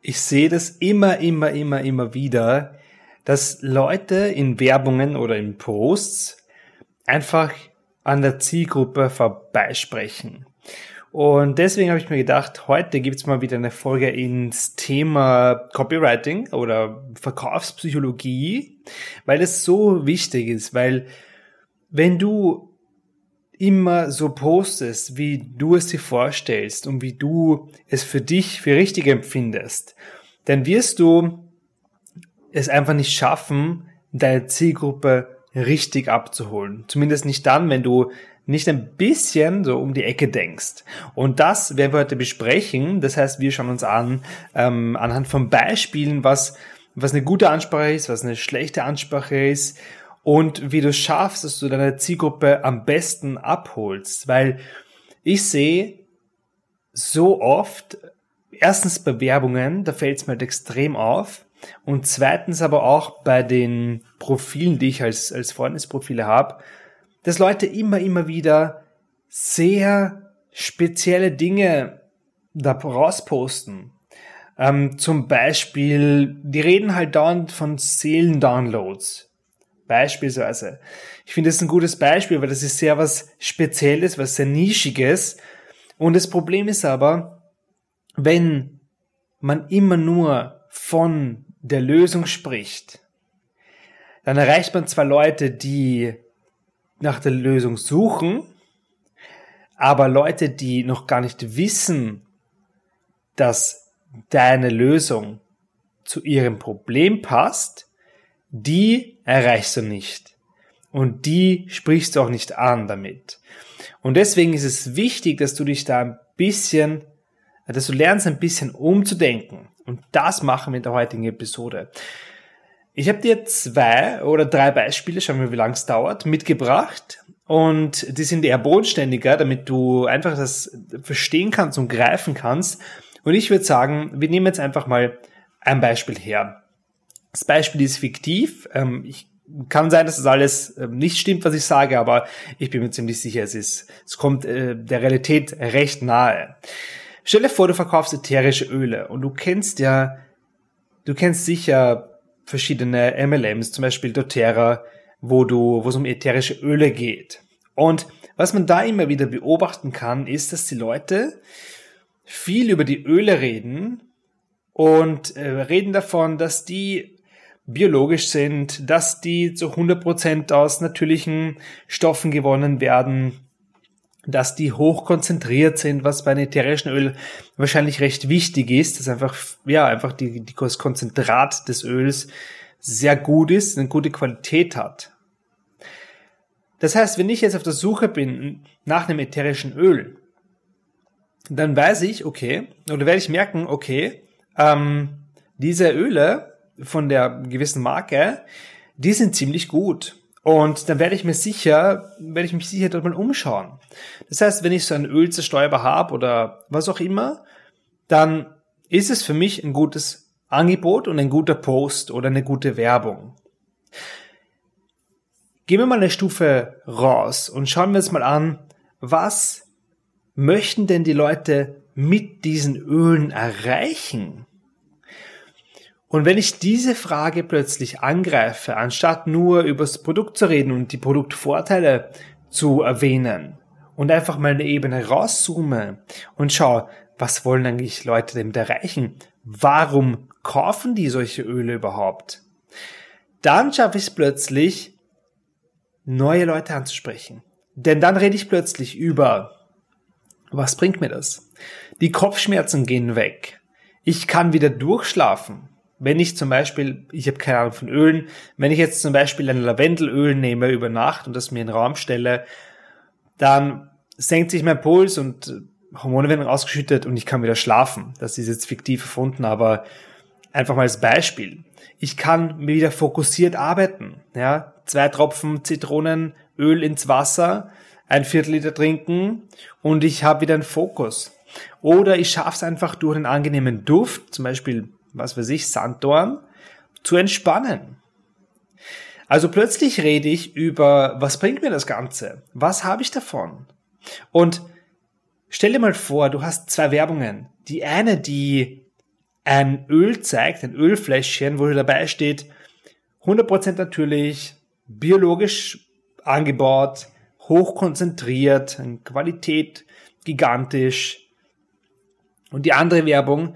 Ich sehe das immer, immer, immer, immer wieder, dass Leute in Werbungen oder in Posts einfach an der Zielgruppe vorbeisprechen. Und deswegen habe ich mir gedacht, heute gibt's mal wieder eine Folge ins Thema Copywriting oder Verkaufspsychologie, weil es so wichtig ist, weil wenn du immer so postest, wie du es dir vorstellst und wie du es für dich für richtig empfindest, dann wirst du es einfach nicht schaffen, deine Zielgruppe richtig abzuholen. Zumindest nicht dann, wenn du nicht ein bisschen so um die Ecke denkst. Und das werden wir heute besprechen. Das heißt, wir schauen uns an, ähm, anhand von Beispielen, was, was eine gute Ansprache ist, was eine schlechte Ansprache ist und wie du schaffst, dass du deine Zielgruppe am besten abholst. Weil ich sehe so oft, erstens Bewerbungen, da fällt es mir halt extrem auf. Und zweitens aber auch bei den Profilen, die ich als, als Freundesprofile habe, dass Leute immer, immer wieder sehr spezielle Dinge da rausposten. Ähm, zum Beispiel, die reden halt dauernd von Seelendownloads. Beispielsweise. Ich finde es ein gutes Beispiel, weil das ist sehr was Spezielles, was sehr Nischiges. Und das Problem ist aber, wenn man immer nur von der Lösung spricht, dann erreicht man zwar Leute, die nach der Lösung suchen, aber Leute, die noch gar nicht wissen, dass deine Lösung zu ihrem Problem passt, die erreichst du nicht. Und die sprichst du auch nicht an damit. Und deswegen ist es wichtig, dass du dich da ein bisschen, dass du lernst ein bisschen umzudenken. Und das machen wir in der heutigen Episode. Ich habe dir zwei oder drei Beispiele, schauen wir, wie lange es dauert, mitgebracht. Und die sind eher bodenständiger, damit du einfach das verstehen kannst und greifen kannst. Und ich würde sagen, wir nehmen jetzt einfach mal ein Beispiel her. Das Beispiel ist fiktiv. Ähm, ich kann sein, dass das alles ähm, nicht stimmt, was ich sage, aber ich bin mir ziemlich sicher, es ist, es kommt äh, der Realität recht nahe. Stell dir vor, du verkaufst ätherische Öle und du kennst ja, du kennst sicher verschiedene MLMs, zum Beispiel doTERRA, wo du, wo es um ätherische Öle geht. Und was man da immer wieder beobachten kann, ist, dass die Leute viel über die Öle reden und äh, reden davon, dass die biologisch sind, dass die zu 100% aus natürlichen Stoffen gewonnen werden, dass die hoch konzentriert sind, was bei einem ätherischen Öl wahrscheinlich recht wichtig ist, dass einfach, ja, einfach die, die, das Konzentrat des Öls sehr gut ist, eine gute Qualität hat. Das heißt, wenn ich jetzt auf der Suche bin nach einem ätherischen Öl, dann weiß ich, okay, oder werde ich merken, okay, ähm, diese Öle von der gewissen Marke, die sind ziemlich gut. Und dann werde ich mir sicher, werde ich mich sicher dort mal umschauen. Das heißt, wenn ich so einen Ölzerstäuber habe oder was auch immer, dann ist es für mich ein gutes Angebot und ein guter Post oder eine gute Werbung. Gehen wir mal eine Stufe raus und schauen wir uns mal an, was möchten denn die Leute mit diesen Ölen erreichen? Und wenn ich diese Frage plötzlich angreife, anstatt nur über das Produkt zu reden und die Produktvorteile zu erwähnen und einfach mal eine Ebene rauszoome und schaue, was wollen eigentlich Leute damit erreichen? Warum kaufen die solche Öle überhaupt? Dann schaffe ich es plötzlich, neue Leute anzusprechen. Denn dann rede ich plötzlich über, was bringt mir das? Die Kopfschmerzen gehen weg. Ich kann wieder durchschlafen wenn ich zum Beispiel, ich habe keine Ahnung von Ölen, wenn ich jetzt zum Beispiel ein Lavendelöl nehme über Nacht und das mir in den Raum stelle, dann senkt sich mein Puls und Hormone werden ausgeschüttet und ich kann wieder schlafen. Das ist jetzt fiktiv erfunden, aber einfach mal als Beispiel. Ich kann wieder fokussiert arbeiten. Ja, zwei Tropfen Zitronenöl ins Wasser, ein Viertel Liter trinken und ich habe wieder einen Fokus. Oder ich schaffe es einfach durch einen angenehmen Duft, zum Beispiel, was weiß ich, Sanddorn, zu entspannen. Also plötzlich rede ich über, was bringt mir das Ganze? Was habe ich davon? Und stell dir mal vor, du hast zwei Werbungen. Die eine, die ein Öl zeigt, ein Ölfläschchen, wo dabei steht, 100% natürlich, biologisch angebaut, hochkonzentriert, Qualität gigantisch. Und die andere Werbung,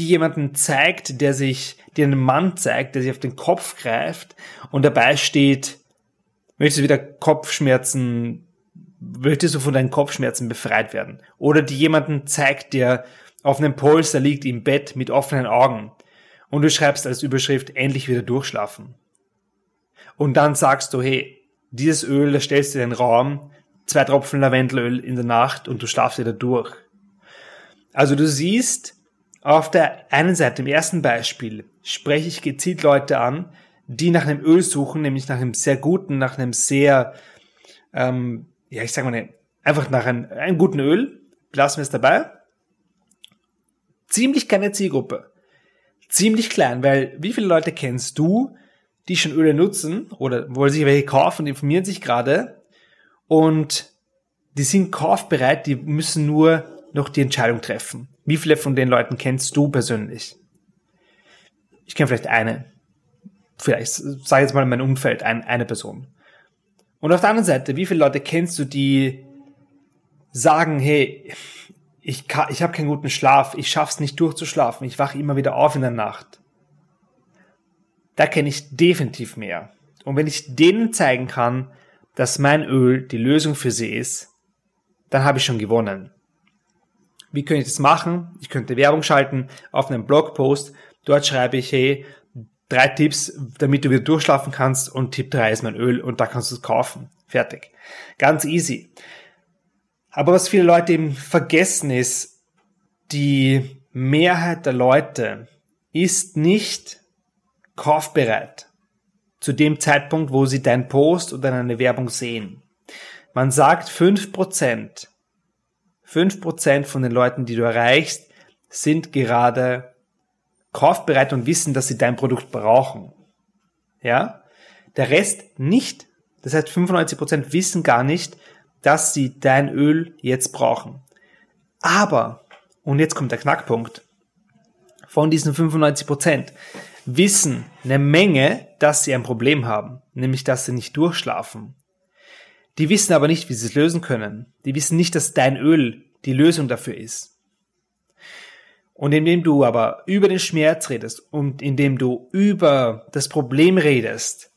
die jemanden zeigt, der sich, die einen Mann zeigt, der sich auf den Kopf greift und dabei steht, möchtest du wieder Kopfschmerzen, möchtest du von deinen Kopfschmerzen befreit werden? Oder die jemanden zeigt, der auf einem Polster liegt im Bett mit offenen Augen und du schreibst als Überschrift endlich wieder durchschlafen. Und dann sagst du, hey, dieses Öl, das stellst du in den Raum, zwei Tropfen Lavendelöl in der Nacht und du schlafst wieder durch. Also du siehst, auf der einen Seite, im ersten Beispiel, spreche ich gezielt Leute an, die nach einem Öl suchen, nämlich nach einem sehr guten, nach einem sehr, ähm, ja, ich sag mal, einfach nach einem, einem guten Öl, lassen wir es dabei. Ziemlich kleine Zielgruppe. Ziemlich klein, weil wie viele Leute kennst du, die schon Öle nutzen oder wollen sich welche kaufen informieren sich gerade und die sind kaufbereit, die müssen nur noch die Entscheidung treffen. Wie viele von den Leuten kennst du persönlich? Ich kenne vielleicht eine. Vielleicht, sage jetzt mal in meinem Umfeld, ein, eine Person. Und auf der anderen Seite, wie viele Leute kennst du, die sagen, hey, ich, ich habe keinen guten Schlaf, ich schaff's nicht durchzuschlafen, ich wache immer wieder auf in der Nacht. Da kenne ich definitiv mehr. Und wenn ich denen zeigen kann, dass mein Öl die Lösung für sie ist, dann habe ich schon gewonnen. Wie könnte ich das machen? Ich könnte Werbung schalten auf einem Blogpost. Dort schreibe ich, hey, drei Tipps, damit du wieder durchschlafen kannst und Tipp drei ist mein Öl und da kannst du es kaufen. Fertig. Ganz easy. Aber was viele Leute eben vergessen ist, die Mehrheit der Leute ist nicht kaufbereit zu dem Zeitpunkt, wo sie dein Post oder eine Werbung sehen. Man sagt fünf Prozent 5% von den Leuten, die du erreichst, sind gerade kaufbereit und wissen, dass sie dein Produkt brauchen. Ja? Der Rest nicht. Das heißt, 95% wissen gar nicht, dass sie dein Öl jetzt brauchen. Aber, und jetzt kommt der Knackpunkt, von diesen 95% wissen eine Menge, dass sie ein Problem haben, nämlich dass sie nicht durchschlafen. Die wissen aber nicht, wie sie es lösen können. Die wissen nicht, dass dein Öl die Lösung dafür ist. Und indem du aber über den Schmerz redest und indem du über das Problem redest,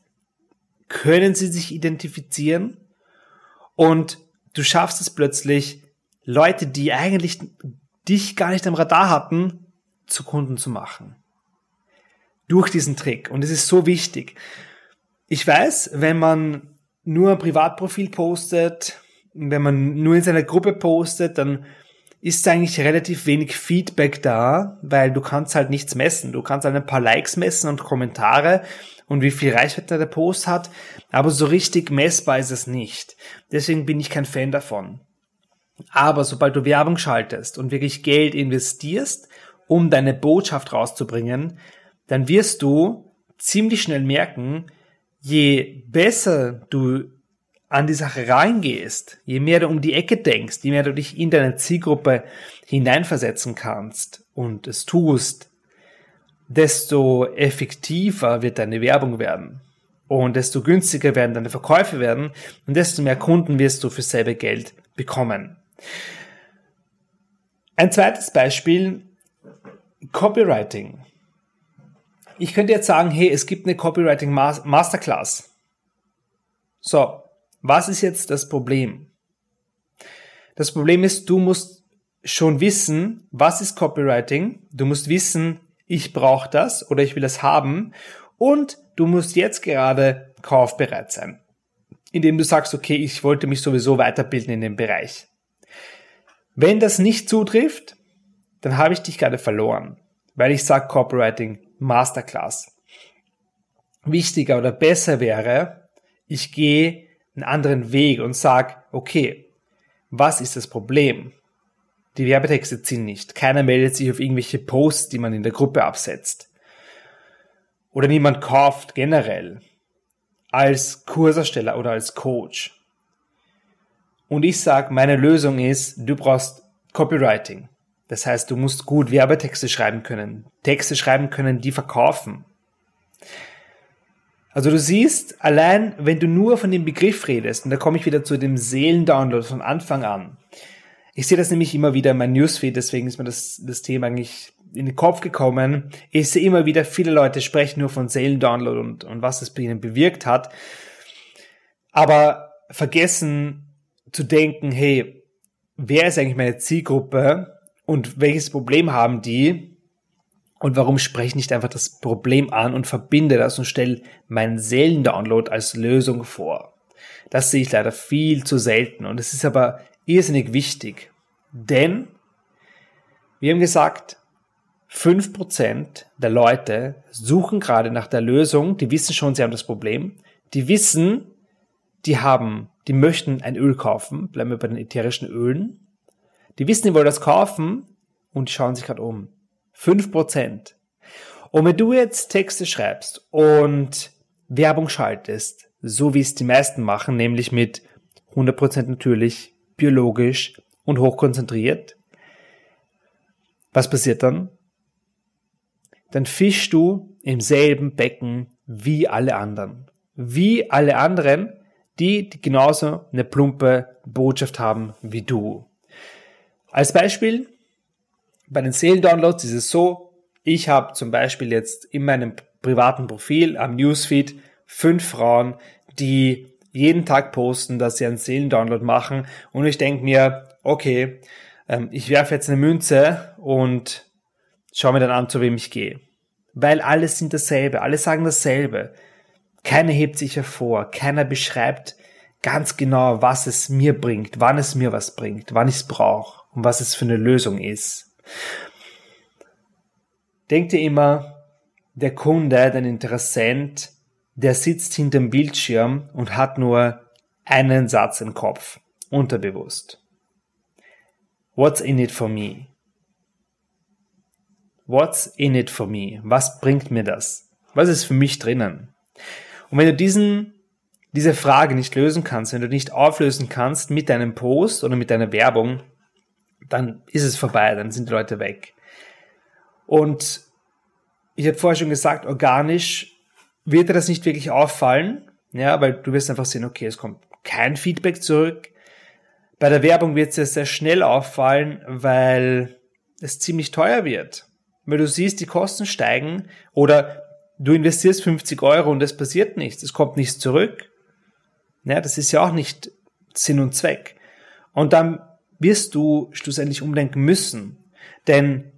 können sie sich identifizieren und du schaffst es plötzlich, Leute, die eigentlich dich gar nicht am Radar hatten, zu Kunden zu machen. Durch diesen Trick. Und es ist so wichtig. Ich weiß, wenn man nur ein Privatprofil postet, wenn man nur in seiner Gruppe postet, dann ist eigentlich relativ wenig Feedback da, weil du kannst halt nichts messen. Du kannst halt ein paar Likes messen und Kommentare und wie viel Reichweite der Post hat, aber so richtig messbar ist es nicht. Deswegen bin ich kein Fan davon. Aber sobald du Werbung schaltest und wirklich Geld investierst, um deine Botschaft rauszubringen, dann wirst du ziemlich schnell merken, je besser du an die Sache reingehst, je mehr du um die Ecke denkst, je mehr du dich in deine Zielgruppe hineinversetzen kannst und es tust, desto effektiver wird deine Werbung werden. Und desto günstiger werden deine Verkäufe werden und desto mehr Kunden wirst du für selbe Geld bekommen. Ein zweites Beispiel, Copywriting. Ich könnte jetzt sagen, hey, es gibt eine Copywriting Masterclass. So, was ist jetzt das Problem? Das Problem ist, du musst schon wissen, was ist Copywriting. Du musst wissen, ich brauche das oder ich will es haben. Und du musst jetzt gerade kaufbereit sein. Indem du sagst, okay, ich wollte mich sowieso weiterbilden in dem Bereich. Wenn das nicht zutrifft, dann habe ich dich gerade verloren. Weil ich sage, Copywriting Masterclass. Wichtiger oder besser wäre, ich gehe einen anderen Weg und sage, okay, was ist das Problem? Die Werbetexte ziehen nicht. Keiner meldet sich auf irgendwelche Posts, die man in der Gruppe absetzt. Oder niemand kauft generell als Kursersteller oder als Coach. Und ich sage, meine Lösung ist, du brauchst Copywriting. Das heißt, du musst gut Werbetexte schreiben können, Texte schreiben können, die verkaufen. Also du siehst, allein wenn du nur von dem Begriff redest, und da komme ich wieder zu dem Seelendownload von Anfang an. Ich sehe das nämlich immer wieder in meinem Newsfeed, deswegen ist mir das, das Thema eigentlich in den Kopf gekommen. Ich sehe immer wieder, viele Leute sprechen nur von Seelendownload und, und was es bei ihnen bewirkt hat. Aber vergessen zu denken, hey, wer ist eigentlich meine Zielgruppe und welches Problem haben die? Und warum spreche ich nicht einfach das Problem an und verbinde das und stelle meinen Seelendownload als Lösung vor? Das sehe ich leider viel zu selten und es ist aber irrsinnig wichtig. Denn wir haben gesagt, 5% der Leute suchen gerade nach der Lösung, die wissen schon, sie haben das Problem, die wissen, die haben, die möchten ein Öl kaufen, bleiben wir bei den ätherischen Ölen, die wissen, die wollen das kaufen und schauen sich gerade um. 5%. Und wenn du jetzt Texte schreibst und Werbung schaltest, so wie es die meisten machen, nämlich mit 100% natürlich, biologisch und hochkonzentriert, was passiert dann? Dann fischst du im selben Becken wie alle anderen. Wie alle anderen, die, die genauso eine plumpe Botschaft haben wie du. Als Beispiel, bei den Seelendownloads ist es so, ich habe zum Beispiel jetzt in meinem privaten Profil am Newsfeed fünf Frauen, die jeden Tag posten, dass sie einen Seelendownload machen und ich denke mir, okay, ähm, ich werfe jetzt eine Münze und schaue mir dann an, zu wem ich gehe. Weil alles sind dasselbe, alle sagen dasselbe. Keiner hebt sich hervor, keiner beschreibt ganz genau, was es mir bringt, wann es mir was bringt, wann ich es brauche und was es für eine Lösung ist. Denkt ihr immer, der Kunde, der Interessent, der sitzt hinter dem Bildschirm und hat nur einen Satz im Kopf, unterbewusst. What's in it for me? What's in it for me? Was bringt mir das? Was ist für mich drinnen? Und wenn du diesen, diese Frage nicht lösen kannst, wenn du nicht auflösen kannst mit deinem Post oder mit deiner Werbung, dann ist es vorbei, dann sind die Leute weg. Und ich habe vorher schon gesagt, organisch wird dir das nicht wirklich auffallen, ja, weil du wirst einfach sehen, okay, es kommt kein Feedback zurück. Bei der Werbung wird es dir sehr schnell auffallen, weil es ziemlich teuer wird. Weil du siehst, die Kosten steigen oder du investierst 50 Euro und es passiert nichts, es kommt nichts zurück. Ja, das ist ja auch nicht Sinn und Zweck. Und dann wirst du schlussendlich umdenken müssen. Denn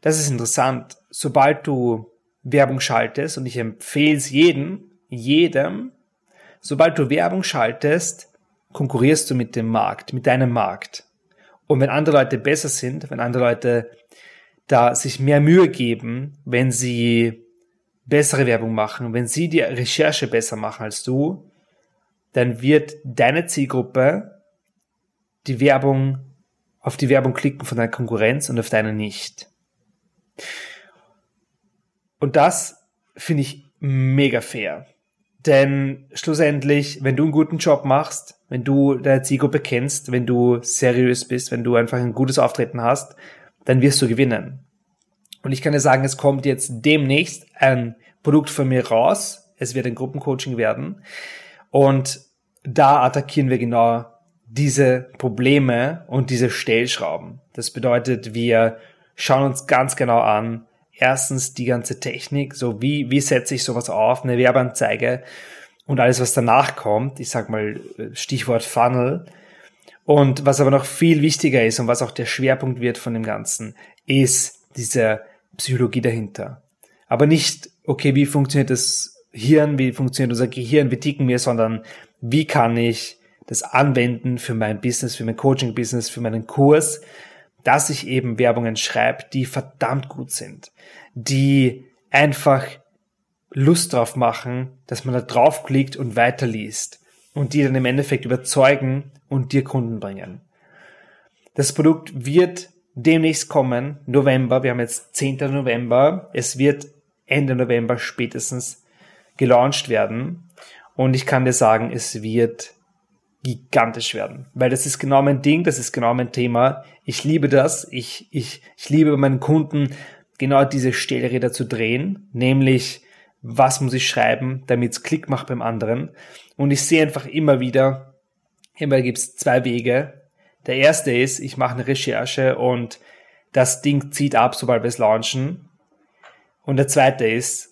das ist interessant. Sobald du Werbung schaltest, und ich empfehle es jedem, jedem, sobald du Werbung schaltest, konkurrierst du mit dem Markt, mit deinem Markt. Und wenn andere Leute besser sind, wenn andere Leute da sich mehr Mühe geben, wenn sie bessere Werbung machen, wenn sie die Recherche besser machen als du, dann wird deine Zielgruppe die Werbung, auf die Werbung klicken von deiner Konkurrenz und auf deine nicht. Und das finde ich mega fair. Denn schlussendlich, wenn du einen guten Job machst, wenn du deine Zielgruppe kennst, wenn du seriös bist, wenn du einfach ein gutes Auftreten hast, dann wirst du gewinnen. Und ich kann dir sagen, es kommt jetzt demnächst ein Produkt von mir raus. Es wird ein Gruppencoaching werden. Und da attackieren wir genau diese Probleme und diese Stellschrauben. Das bedeutet, wir schauen uns ganz genau an, erstens die ganze Technik, so wie, wie setze ich sowas auf, eine Werbeanzeige und alles, was danach kommt. Ich sag mal Stichwort Funnel. Und was aber noch viel wichtiger ist und was auch der Schwerpunkt wird von dem Ganzen, ist diese Psychologie dahinter. Aber nicht, okay, wie funktioniert das Hirn, wie funktioniert unser Gehirn, wie ticken wir, sondern wie kann ich das anwenden für mein Business, für mein Coaching-Business, für meinen Kurs, dass ich eben Werbungen schreibe, die verdammt gut sind, die einfach Lust drauf machen, dass man da draufklickt und weiterliest und die dann im Endeffekt überzeugen und dir Kunden bringen. Das Produkt wird demnächst kommen, November, wir haben jetzt 10. November, es wird Ende November spätestens gelauncht werden und ich kann dir sagen, es wird gigantisch werden, weil das ist genau mein Ding, das ist genau mein Thema. Ich liebe das, ich, ich, ich liebe meinen Kunden genau diese Stellräder zu drehen, nämlich was muss ich schreiben, damit es Klick macht beim anderen. Und ich sehe einfach immer wieder, immer gibt es zwei Wege. Der erste ist, ich mache eine Recherche und das Ding zieht ab, sobald wir es launchen. Und der zweite ist,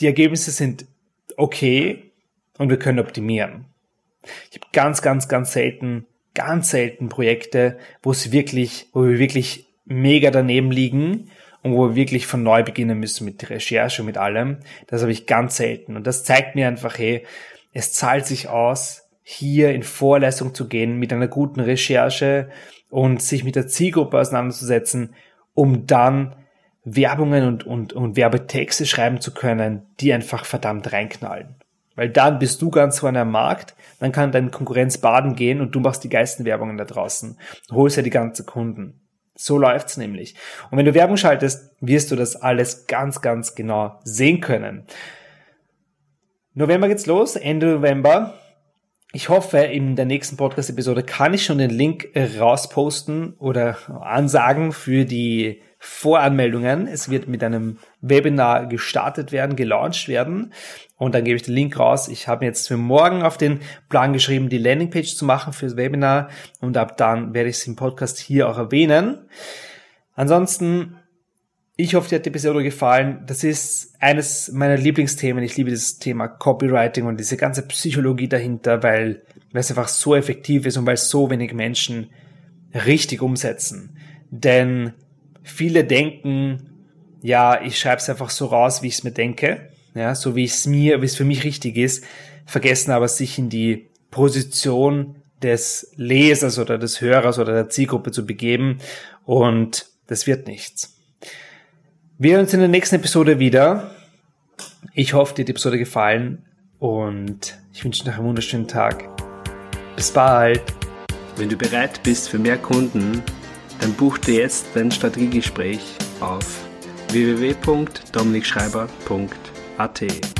die Ergebnisse sind okay und wir können optimieren. Ich habe ganz, ganz, ganz selten, ganz selten Projekte, wo es wirklich, wo wir wirklich mega daneben liegen und wo wir wirklich von neu beginnen müssen mit der Recherche und mit allem. Das habe ich ganz selten. Und das zeigt mir einfach, hey, es zahlt sich aus, hier in Vorleistung zu gehen mit einer guten Recherche und sich mit der Zielgruppe auseinanderzusetzen, um dann Werbungen und, und, und Werbetexte schreiben zu können, die einfach verdammt reinknallen. Weil dann bist du ganz vorne am Markt, dann kann deine Konkurrenz baden gehen und du machst die geilsten Werbungen da draußen. Holst ja die ganzen Kunden. So läuft's nämlich. Und wenn du Werbung schaltest, wirst du das alles ganz, ganz genau sehen können. November geht's los, Ende November. Ich hoffe, in der nächsten Podcast-Episode kann ich schon den Link rausposten oder ansagen für die Voranmeldungen. Es wird mit einem Webinar gestartet werden, gelauncht werden. Und dann gebe ich den Link raus. Ich habe jetzt für morgen auf den Plan geschrieben, die Landingpage zu machen fürs Webinar. Und ab dann werde ich es im Podcast hier auch erwähnen. Ansonsten, ich hoffe, dir hat die Episode gefallen. Das ist eines meiner Lieblingsthemen. Ich liebe das Thema Copywriting und diese ganze Psychologie dahinter, weil, weil es einfach so effektiv ist und weil so wenig Menschen richtig umsetzen. Denn viele denken, ja, ich schreibe es einfach so raus, wie ich es mir denke, ja, so wie es mir, wie es für mich richtig ist, vergessen aber sich in die Position des Lesers oder des Hörers oder der Zielgruppe zu begeben und das wird nichts. Wir hören uns in der nächsten Episode wieder. Ich hoffe, dir hat die Episode gefallen und ich wünsche dir noch einen wunderschönen Tag. Bis bald. Wenn du bereit bist für mehr Kunden, dann buch dir jetzt dein Strategiegespräch auf www.dominikschreiber.at.